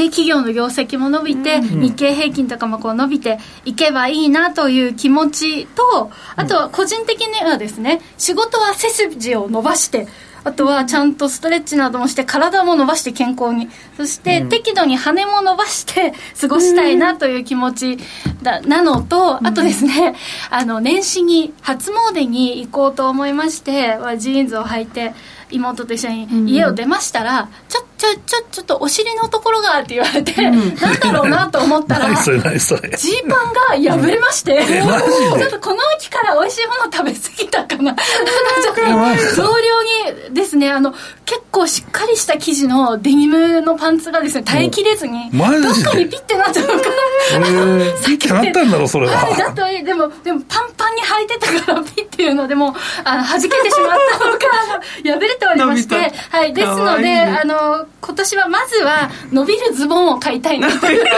企業の業績も伸びて、日経平均とかもこう伸びていけばいいなという気持ちとあとは個人的にはですね仕事は背筋を伸ばしてあとはちゃんとストレッチなどもして体も伸ばして健康に。そして適度に羽も伸ばして 過ごしたいなという気持ちだなのとあとですねあの年始に初詣に行こうと思いましてジーンズを履いて妹と一緒に家を出ましたら、ちょちょちょちょっとお尻のところがって言われて、なんだろうなと思ったら ジーパンが破れまして、ちょっとこの秋から美味しいもの食べ過ぎたかな。なんかちょっと増量にですね、あの、結構しっかりした生地のデニムのパンツがですね、耐えきれずに、どっかにピッてなっちゃうのかな。えー、ピッてなったんだろそれは。はい、だとでも、でもパンパンに履いてたから、ピッていうのでもう、あの、弾けてしまったのか、破れておりまして、はい、ですので、あの、今年はまずは、伸びるズボンを買いたいなという。だ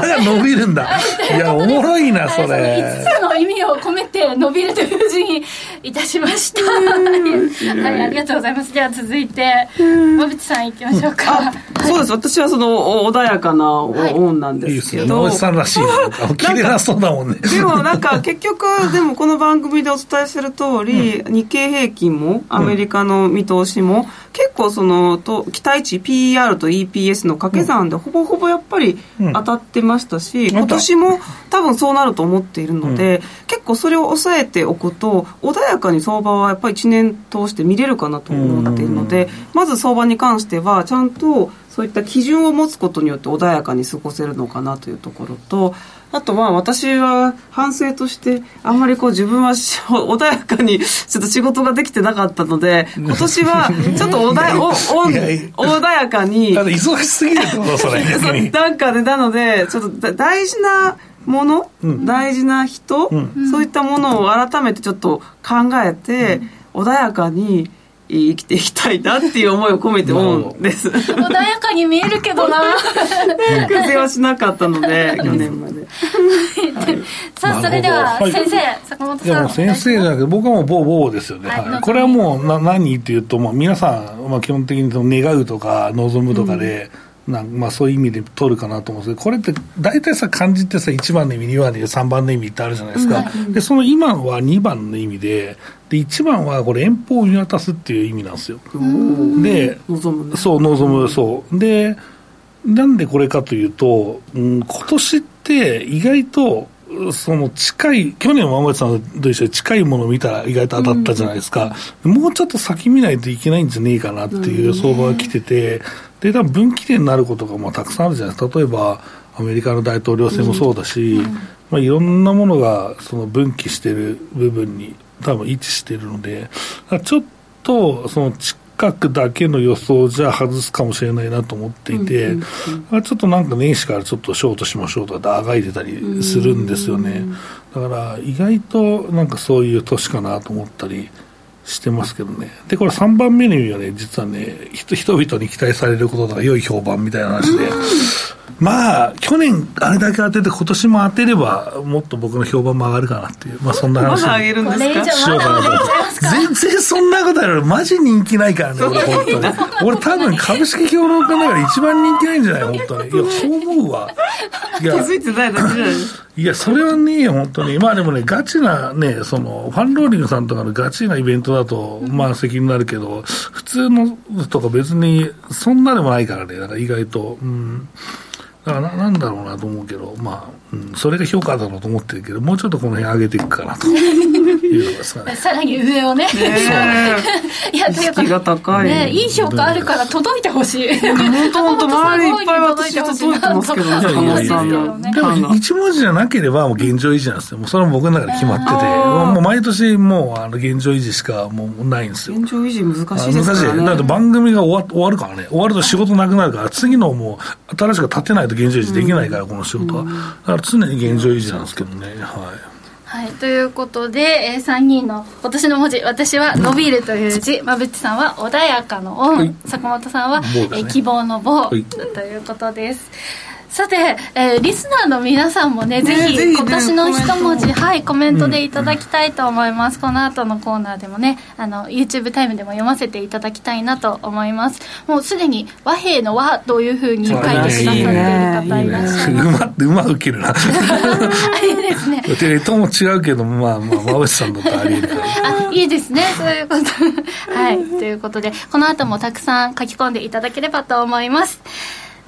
から伸びるんだいやおもろいなそはい、そのれ5つの意味を込めて伸びるという字にいたしました。はい、はい、ありがとうございます。では続いて、馬淵さん行きましょうか。そうです。私はそのお穏やかなオはい。ンなんでいいですすけど、よ野口さんらしいな。綺麗なそうだもんね。でもなんか結局でもこの番組でお伝えする通り、日経平均もアメリカの見通しも、結構そのと期待値 PER と EPS の掛け算でほぼほぼやっぱりうん。当たってましたし、うん今年も多分そうなると思っているので、結構それを抑えておくと穏やかに相場はやっぱり1年通して見れるかなと思っているので、まず相場に関してはちゃんとそういった基準を持つことによって穏やかに過ごせるのかなというところとあとは私は反省としてあんまりこう自分はし 穏やかにちょっと仕事ができてなかったので今年はちょっと穏や 穏やかに忙しすぎるとそれ。なんかでなのでちょっとだ大事なもの、うん。大事な人、うん。そういったものを改めてちょっと考えて、穏やかに生きていきたいなっていう思いを込めてオンです。穏やかに見えるけどな。風邪はしなかったので去年まで。さあ、それでは、先生、坂本さ。いやもうん先生じゃなくて僕はもうボーボーですよね、はい。はい。これはもうな何っていうともう皆さん、まあ、基本的にその願うとか望むとかで、なんまあ、そういう意味で取るかなと思うんですけどこれって大体さ漢字ってさ1番の意味2番の意味3番の意味ってあるじゃないですか、でその今は2番の意味でで1番はこれ遠方を見渡すっていう意味なんですよ。で望むね。そう望むそう。でなんでこれかというと、うん、今年って意外とその近い去年は山口さんと一緒に近いものを見たら意外と当たったじゃないですか、もうちょっと先見ないといけないんじゃねえかなっていう相場が来てて、で多分分岐点になることがまあたくさんあるじゃないですか例えばアメリカの大統領選もそうだし、まあ、いろんなものがその分岐してる部分に多分位置しているので、ちょっとその近くだけの予想じゃ外すかもしれないなと思っていて、うんうん、ちょっとなんか年始からちょっとショートしましょうとかあがいてたりするんですよね。だから意外となんかそういう年かなと思ったり。してますけどね。で、これ3番目の意味はね、実はね、人々に期待されることが良い評判みたいな話で、まあ、去年あれだけ当てて、今年も当てれば、もっと僕の評判も上がるかなっていう、まあそんな話まだ上げるんですか？しようかなと。全然そんなことあるマジ人気ないからね、俺本当に。俺多分株式評論家の中で一番人気ないんじゃない本当に。いや、そう思うわ。いや、気づいてないだけじゃないいや、それはね、本当に。まあでもね、ガチなね、その、ファンローリングさんとかのガチなイベントだと、まあ責任になるけど、普通のとか別に、そんなでもないからね、だから意外と。うんだからななんだろうなと思うけど、まあ、うん、それが評価だろうと思ってるけど、もうちょっとこの辺上げていくかなと いうのですかね。さらに上をね。ねいや、というか、が高い、ね、いい評価あるから届いてほしい。本当本当、周りいっぱい私届いてますけどね、でも、一文字じゃなければ、もう現状維持なんですよ。もうそれも僕の中で決まってて、もう毎年もう、あの、現状維持しかもうないんですよ。現状維持難しいですからね。難しい。だって番組が終わ終わるからね。終わると仕事なくなるから、次のもう、新しく立てないと現状維持できないから、この仕事は。常に現状維持なんですけどね。はい。はい、ということで、えー、3人の今年の文字私は「伸びる」という字馬淵さんは「穏やかの恩」はい、坂本さんは、ね、えー、希望の棒」ということです。さて、えー、リスナーの皆さんもね、ねぜひ今年の一文字、はい、コメントでいただきたいと思います。うん、この後のコーナーでもね、あの、YouTube タイムでも読ませていただきたいなと思います。もうすでに和平の和というふうに書いてくださっている方いらっしゃいます。うま、うまく切るな。あれですね。テレ東も違うけど、まあまあ、馬渕さんだとあり得るから。あ、いいですね。そういうこと。はい。ということで、この後もたくさん書き込んでいただければと思います。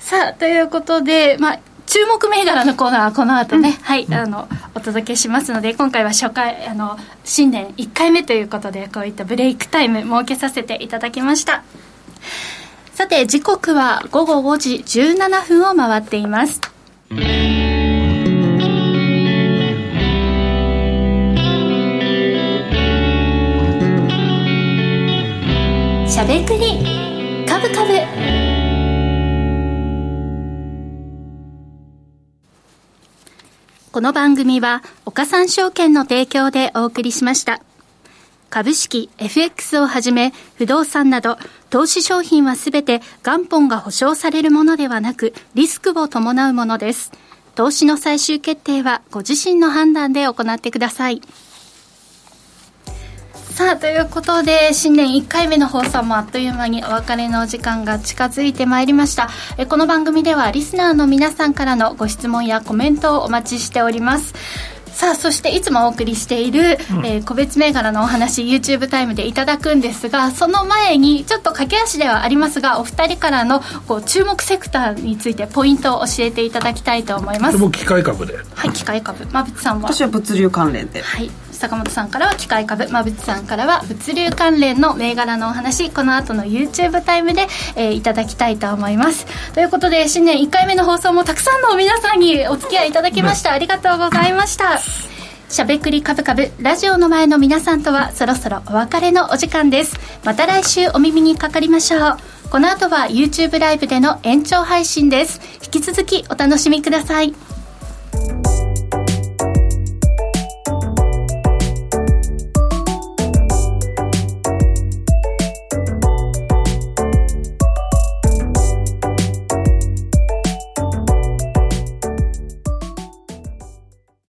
さあということで、まあ、注目銘柄のコーナーはこの後ね、うん、はい、あのお届けしますので今回は初回あの新年1回目ということでこういったブレイクタイム設けさせていただきました。さて時刻は午後5時17分を回っています。しゃべくりカブカブこの番組は岡三証券の提供でお送りしました。株式、FX をはじめ不動産など投資商品はすべて元本が保証されるものではなくリスクを伴うものです。投資の最終決定はご自身の判断で行ってください。さあということで新年1回目の放送もあっという間にお別れの時間が近づいてまいりました。えこの番組ではリスナーの皆さんからのご質問やコメントをお待ちしております。さあそしていつもお送りしている、うん、えー、個別銘柄のお話 YouTube タイムでいただくんですがその前にちょっと駆け足ではありますがお二人からのこう注目セクターについてポイントを教えていただきたいと思います。機械株で。はい機械株。馬渕さんは？私は物流関連で。はい坂本さんからは機械株馬渕さんからは物流関連の銘柄のお話この後の YouTube タイムで、えー、いただきたいと思います。ということで新年1回目の放送もたくさんの皆さんにお付き合いいただきました、ありがとうございました。しゃべくりカブカブラジオの前の皆さんとはそろそろお別れのお時間です。また来週お耳にかかりましょう。この後は YouTube ライブでの延長配信です。引き続きお楽しみください